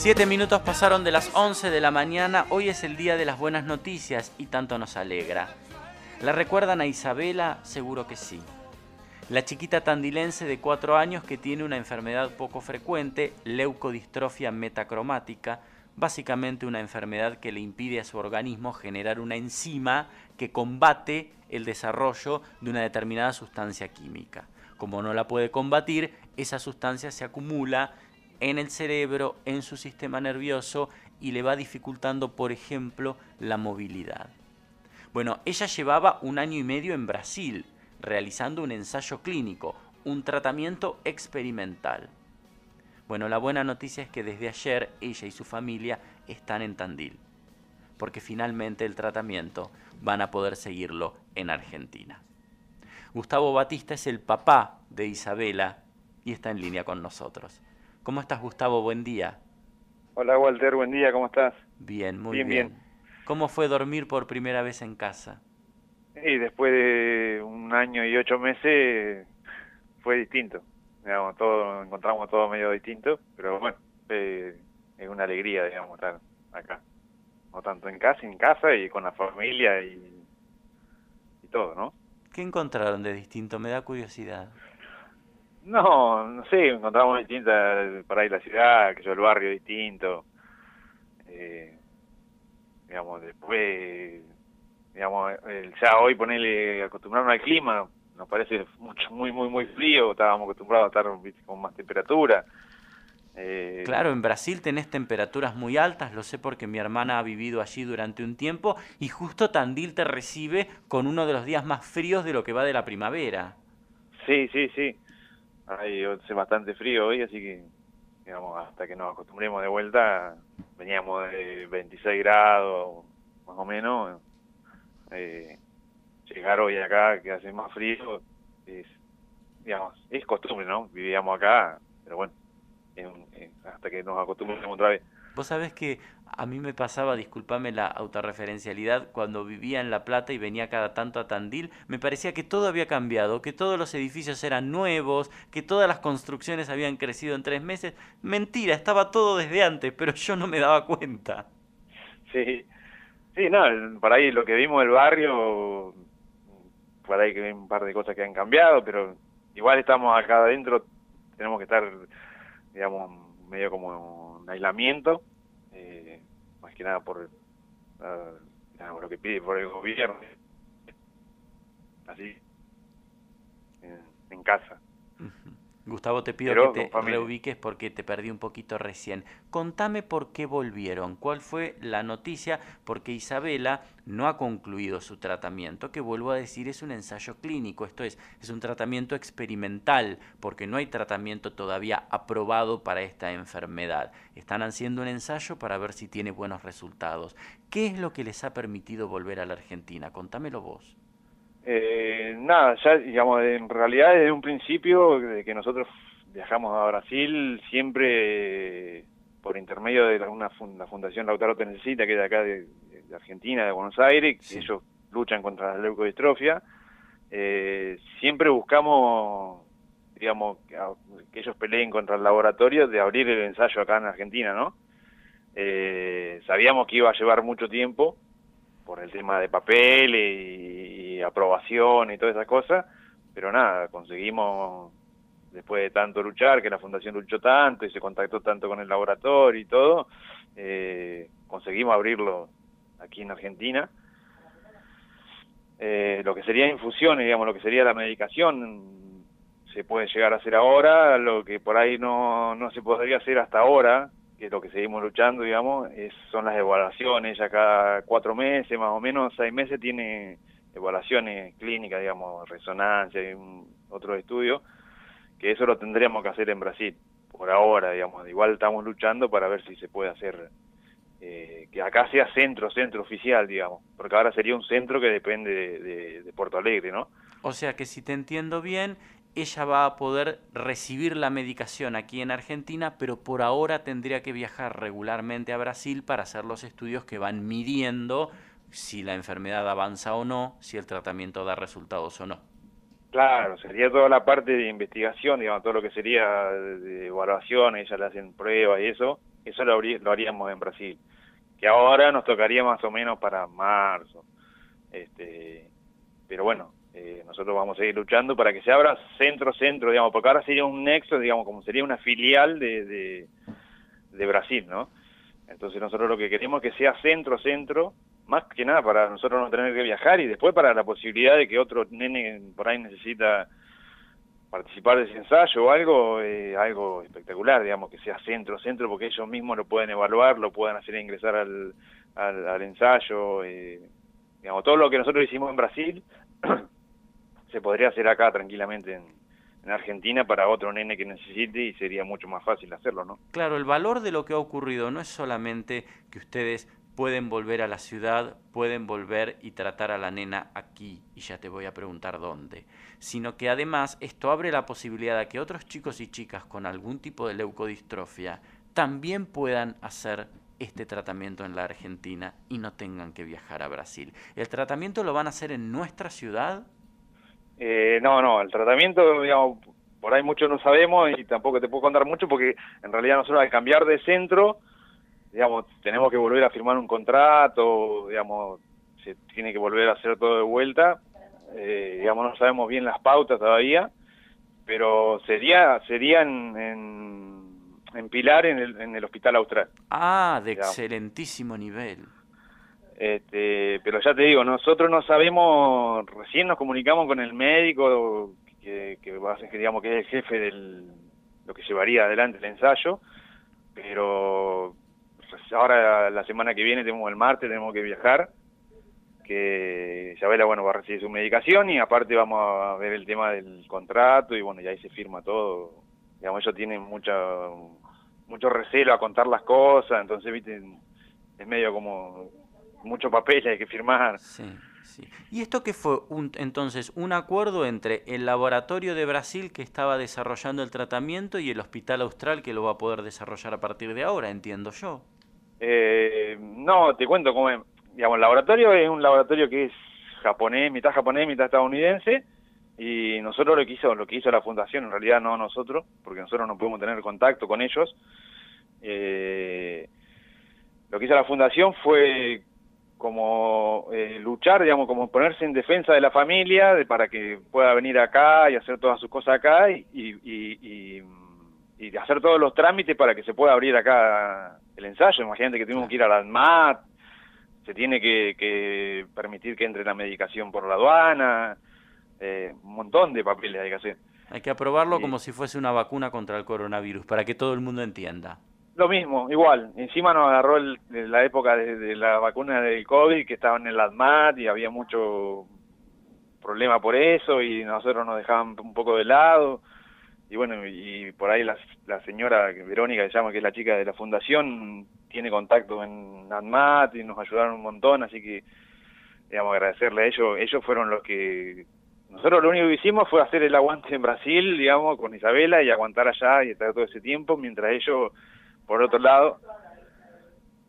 Siete minutos pasaron de las 11 de la mañana, hoy es el día de las buenas noticias y tanto nos alegra. ¿La recuerdan a Isabela? Seguro que sí. La chiquita tandilense de 4 años que tiene una enfermedad poco frecuente, leucodistrofia metacromática, básicamente una enfermedad que le impide a su organismo generar una enzima que combate el desarrollo de una determinada sustancia química. Como no la puede combatir, esa sustancia se acumula en el cerebro, en su sistema nervioso y le va dificultando, por ejemplo, la movilidad. Bueno, ella llevaba un año y medio en Brasil realizando un ensayo clínico, un tratamiento experimental. Bueno, la buena noticia es que desde ayer ella y su familia están en Tandil, porque finalmente el tratamiento van a poder seguirlo en Argentina. Gustavo Batista es el papá de Isabela y está en línea con nosotros. ¿Cómo estás, Gustavo? Buen día. Hola, Walter. Buen día. ¿Cómo estás? Bien, muy bien. bien. ¿Cómo fue dormir por primera vez en casa? Y después de un año y ocho meses fue distinto. Digamos, todo, encontramos todo medio distinto, pero bueno, es una alegría, digamos, estar acá. No tanto en casa, en casa y con la familia y, y todo, ¿no? ¿Qué encontraron de distinto? Me da curiosidad. No, no sé, encontramos distintas para ir a la ciudad, que yo el barrio distinto. Eh, digamos, después, digamos, ya hoy ponerle, acostumbrarnos al clima, nos parece mucho, muy, muy, muy frío, estábamos acostumbrados a estar con más temperatura. Eh, claro, en Brasil tenés temperaturas muy altas, lo sé porque mi hermana ha vivido allí durante un tiempo y justo Tandil te recibe con uno de los días más fríos de lo que va de la primavera. Sí, sí, sí. Hay hace bastante frío hoy, así que digamos hasta que nos acostumbremos de vuelta, veníamos de 26 grados más o menos. Eh, llegar hoy acá que hace más frío es digamos es costumbre, ¿no? Vivíamos acá, pero bueno, hasta que nos acostumbremos otra vez. Vos sabés que a mí me pasaba, disculpame la autorreferencialidad, cuando vivía en La Plata y venía cada tanto a Tandil, me parecía que todo había cambiado, que todos los edificios eran nuevos, que todas las construcciones habían crecido en tres meses. Mentira, estaba todo desde antes, pero yo no me daba cuenta. Sí, sí, no, por ahí lo que vimos del barrio, por ahí que hay un par de cosas que han cambiado, pero igual estamos acá adentro, tenemos que estar, digamos, medio como aislamiento, eh, más que nada por lo que pide por el gobierno, así, en, casa. Gustavo, te pido que te reubiques porque te perdí un poquito recién. Contame por qué volvieron, cuál fue la noticia, porque Isabela no ha concluido su tratamiento, que vuelvo a decir es un ensayo clínico, esto es, es un tratamiento experimental, porque no hay tratamiento todavía aprobado para esta enfermedad. Están haciendo un ensayo para ver si tiene buenos resultados. ¿Qué es lo que les ha permitido volver a la Argentina? Contámelo vos. Eh, nada, ya digamos, en realidad desde un principio de que nosotros viajamos a Brasil, siempre por intermedio de la, una la Fundación Lautaro Te Necesita, que es de acá de, Argentina, de Buenos Aires, ellos luchan contra la leucodistrofia, eh, siempre buscamos, digamos, que, ellos peleen contra el laboratorio de abrir el ensayo acá en Argentina, ¿no? Eh, sabíamos que iba a llevar mucho tiempo por el tema de papel y aprobación y todas esas cosas, pero nada, conseguimos, después de tanto luchar, que la fundación luchó tanto y se contactó tanto con el laboratorio y todo, eh, conseguimos abrirlo aquí en Argentina. Eh, lo que sería infusiones, digamos, lo que sería la medicación, se puede llegar a hacer ahora, lo que por ahí no, no se podría hacer hasta ahora, que es lo que seguimos luchando, digamos, es, son las evaluaciones, ya cada cuatro meses, más o menos, seis meses tiene evaluaciones clínicas, digamos, resonancia y otro estudio, que eso lo tendríamos que hacer en Brasil, por ahora, digamos. Igual estamos luchando para ver si se puede hacer, eh, que acá sea centro, centro oficial, digamos, porque ahora sería un centro que depende de, de Puerto Alegre, ¿no? O sea que si te entiendo bien, ella va a poder recibir la medicación aquí en Argentina, pero por ahora tendría que viajar regularmente a Brasil para hacer los estudios que van midiendo si la enfermedad avanza o no, si el tratamiento da resultados o no. Claro, sería toda la parte de investigación, digamos, todo lo que sería de evaluación, ellas le hacen pruebas y eso, eso lo, haríamos en Brasil. Que ahora nos tocaría más o menos para marzo. Este, pero bueno, eh, nosotros vamos a seguir luchando para que se abra centro-centro, digamos, porque ahora sería un nexo, digamos, como sería una filial de, de, Brasil, ¿no? Entonces nosotros lo que queremos es que sea centro-centro, más que nada para nosotros no tener que viajar y después para la posibilidad de que otro nene por ahí necesita participar de ese ensayo o algo, eh, algo espectacular, digamos, que sea centro-centro, porque ellos mismos lo pueden evaluar, lo pueden hacer ingresar al, al, ensayo, eh, digamos, todo lo que nosotros hicimos en Brasil se podría hacer acá tranquilamente en, Argentina para otro nene que necesite y sería mucho más fácil hacerlo, ¿no? Claro, el valor de lo que ha ocurrido no es solamente que ustedes pueden volver a la ciudad, pueden volver y tratar a la nena aquí, y ya te voy a preguntar dónde, sino que además esto abre la posibilidad de que otros chicos y chicas con algún tipo de leucodistrofia también puedan hacer este tratamiento en la Argentina y no tengan que viajar a Brasil. ¿El tratamiento lo van a hacer en nuestra ciudad? Eh, no, no, el tratamiento, digamos, por ahí mucho no sabemos y tampoco te puedo contar mucho porque en realidad nosotros al cambiar de centro, digamos, tenemos que volver a firmar un contrato, digamos, se tiene que volver a hacer todo de vuelta, eh, digamos, no sabemos bien las pautas todavía, pero sería, sería en en Pilar, en el, en el Hospital Austral. Ah, de excelentísimo nivel. Este, pero ya te digo, nosotros no sabemos, recién nos comunicamos con el médico que, que, que digamos que es el jefe del lo que llevaría adelante el ensayo, pero ahora la semana que viene tenemos el martes, tenemos que viajar, que Isabela bueno va a recibir su medicación y aparte vamos a ver el tema del contrato y bueno, ya ahí se firma todo. Digamos, ellos tienen mucha mucho recelo a contar las cosas, entonces, viste, es medio como mucho papel hay que firmar. Sí, sí. ¿Y esto qué fue? Un, entonces, un acuerdo entre el laboratorio de Brasil que estaba desarrollando el tratamiento y el hospital austral que lo va a poder desarrollar a partir de ahora, entiendo yo. Eh, no, te cuento cómo, digamos, el laboratorio es un laboratorio que es japonés, mitad japonés, mitad estadounidense, y nosotros lo que hizo lo que hizo la fundación en realidad no nosotros porque nosotros no podemos tener contacto con ellos eh, lo que hizo la fundación fue como eh, luchar digamos como ponerse en defensa de la familia de, para que pueda venir acá y hacer todas sus cosas acá y, y, y, hacer todos los trámites para que se pueda abrir acá el ensayo imagínate que tuvimos que ir a la ANMAT se tiene que, que permitir que entre la medicación por la aduana eh, un montón de papeles hay que hacer. Hay que aprobarlo como si fuese una vacuna contra el coronavirus, para que todo el mundo entienda. Lo mismo, igual. Encima nos agarró la época de, la vacuna del COVID, que estaban en la ADMAT y había mucho problema por eso y nosotros nos dejaban un poco de lado. Y bueno, y por ahí la, la señora Verónica, que se llama, que es la chica de la fundación, tiene contacto en ADMAT y nos ayudaron un montón, así que, digamos, agradecerle a ellos. Ellos fueron los que nosotros lo único que hicimos fue hacer el aguante en Brasil, digamos, con Isabela y aguantar allá y estar todo ese tiempo, mientras ellos, por otro lado,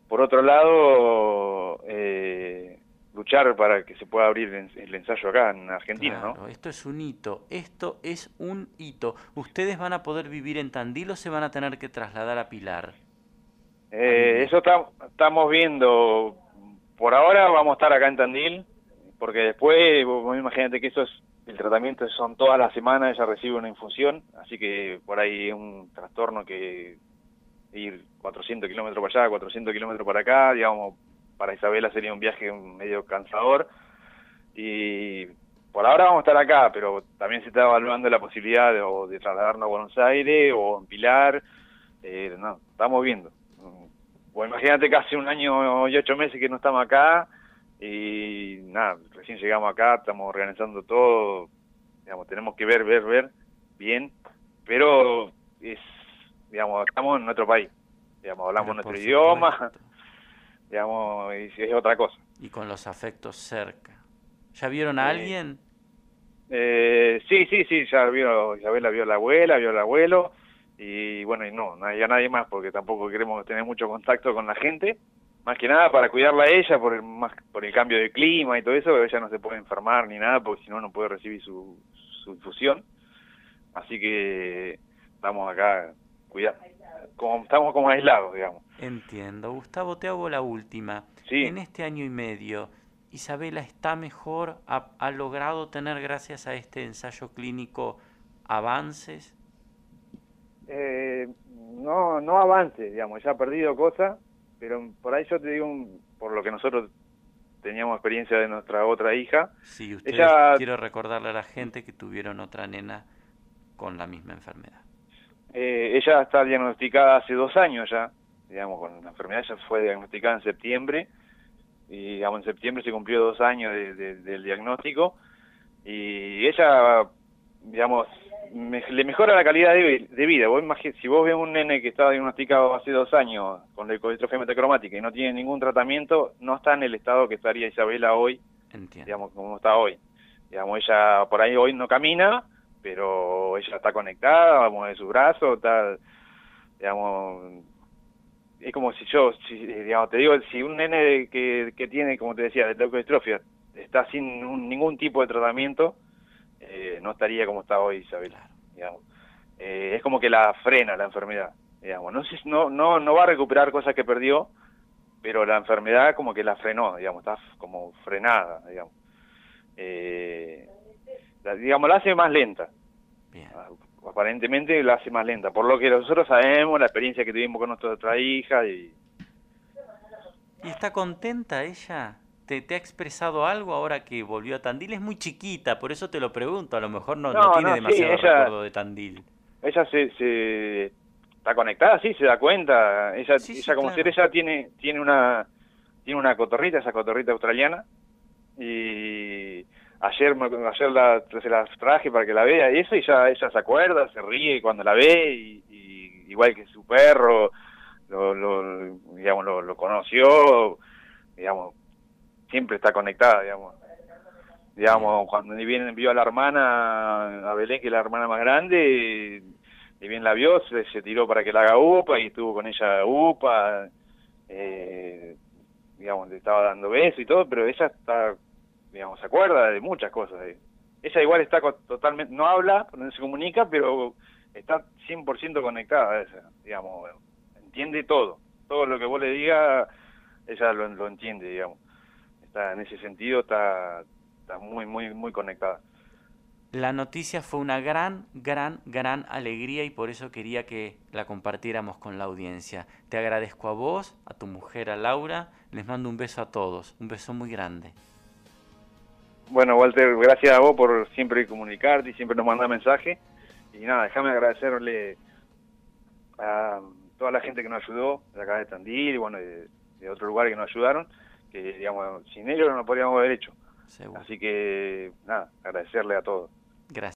por otro lado, eh, luchar para que se pueda abrir el ensayo acá en Argentina, ¿no? Esto es un hito, esto es un hito. ¿Ustedes van a poder vivir en Tandil o se van a tener que trasladar a Pilar? Eh, eso estamos viendo. Por ahora vamos a estar acá en Tandil, porque después, vos imagínate que eso es el tratamiento son todas las semanas, ella recibe una infusión, así que por ahí es un trastorno que ir 400 kilómetros para allá, 400 kilómetros para acá, digamos, para Isabela sería un viaje medio cansador. Y por ahora vamos a estar acá, pero también se está evaluando la posibilidad de, de trasladarnos a Buenos Aires o en Pilar. Eh, no, estamos viendo. Bueno, imagínate casi un año y ocho meses que no estamos acá y nada, recién llegamos acá, estamos organizando todo, digamos, tenemos que ver, ver, ver bien, pero es, digamos, estamos en nuestro país, digamos, hablamos nuestro idioma, digamos, y es otra cosa. Y con los afectos cerca. ¿Ya vieron a alguien? Eh, sí, sí, sí, ya vio, Isabela vio a la abuela, vio al abuelo, y bueno, y no, no hay a nadie más porque tampoco queremos tener mucho contacto con la gente, más que nada para cuidarla a ella por el, más, por el cambio de clima y todo eso, ella no se puede enfermar ni nada porque si no, no puede recibir su, su infusión. Así que estamos acá cuidando. Como estamos como aislados, digamos. Entiendo. Gustavo, te hago la última. Sí. En este año y medio, Isabela está mejor, ha, ha logrado tener gracias a este ensayo clínico avances. Eh, no, no avance, digamos, ella ha perdido cosas, pero por ahí yo te digo, un- por lo que nosotros teníamos experiencia de nuestra otra hija, Sí, ustedes Ella- quiero recordarle a la gente que tuvieron otra nena con la misma enfermedad. Eh, ella está diagnosticada hace dos años ya, digamos, con la enfermedad, ella fue diagnosticada en septiembre, y digamos, en septiembre se cumplió dos años de- de- del diagnóstico, y ella, digamos, me- le mejora la calidad de, de vida. Vos si vos ves un nene que estaba diagnosticado hace dos años con leucodistrofia metacromática y no tiene ningún tratamiento, no está en el estado que estaría Isabela hoy, Entiendo. digamos, como está hoy. Digamos, ella por ahí hoy no camina, pero ella está conectada, mueve su brazo, está, digamos, es como si yo, si, digamos, te digo, si un nene que, que tiene, como te decía, de leucodistrofia, está sin un- ningún tipo de tratamiento, eh, no estaría como está hoy Isabela, digamos. Eh, es como que la frena la enfermedad, digamos. No, no, no, no va a recuperar cosas que perdió, pero la enfermedad como que la frenó, digamos, está como frenada, digamos. Eh, la- digamos, la hace más lenta, Bien. Ah, aparentemente la hace más lenta, por lo que nosotros sabemos, la experiencia que tuvimos con nuestra otra hija y ¿Y está contenta ella? ¿Te, te ha expresado algo ahora que volvió a Tandil? Es muy chiquita, por eso te lo pregunto. A lo mejor no, no No, tiene no, sí, demasiado ella- recuerdo de Tandil. ella se, se está conectada, sí, se da cuenta, ella, Sí, sí, ella como claro. ser ella tiene, tiene una, tiene una cotorrita, esa cotorrita australiana, y ayer, ayer la, se la traje para que la vea y eso, y ya ella se acuerda, se ríe cuando la ve, y, y igual que su perro, lo, lo, digamos, lo, lo conoció, digamos, siempre está conectada, digamos. Digamos, cuando ni bien vio a la hermana, a Belén, que es la hermana más grande, y bien la vio, se, se tiró para que la haga UPA y estuvo con ella UPA, eh, digamos, le estaba dando besos y todo, pero ella está, digamos, se acuerda de muchas cosas. Ella igual está totalmente, no habla, no se comunica, pero está 100% conectada, ella, digamos, entiende todo. Todo lo que vos le digas, ella lo, lo entiende, digamos. Está en ese sentido, está, está muy, muy, muy conectada. La noticia fue una gran, gran, gran alegría y por eso quería que la compartiéramos con la audiencia. Te agradezco a vos, a tu mujer, a Laura. Les mando un beso a todos. Un beso muy grande. Bueno, Walter, gracias a vos por siempre comunicarte y siempre nos mandar mensajes. Y nada, déjame agradecerle a toda la gente que nos ayudó, de acá de Tandil y bueno, de, de otros lugares que nos ayudaron, que digamos, sin ellos no lo podríamos haber hecho. Seguro. Así que nada, agradecerle a todos. Gracias.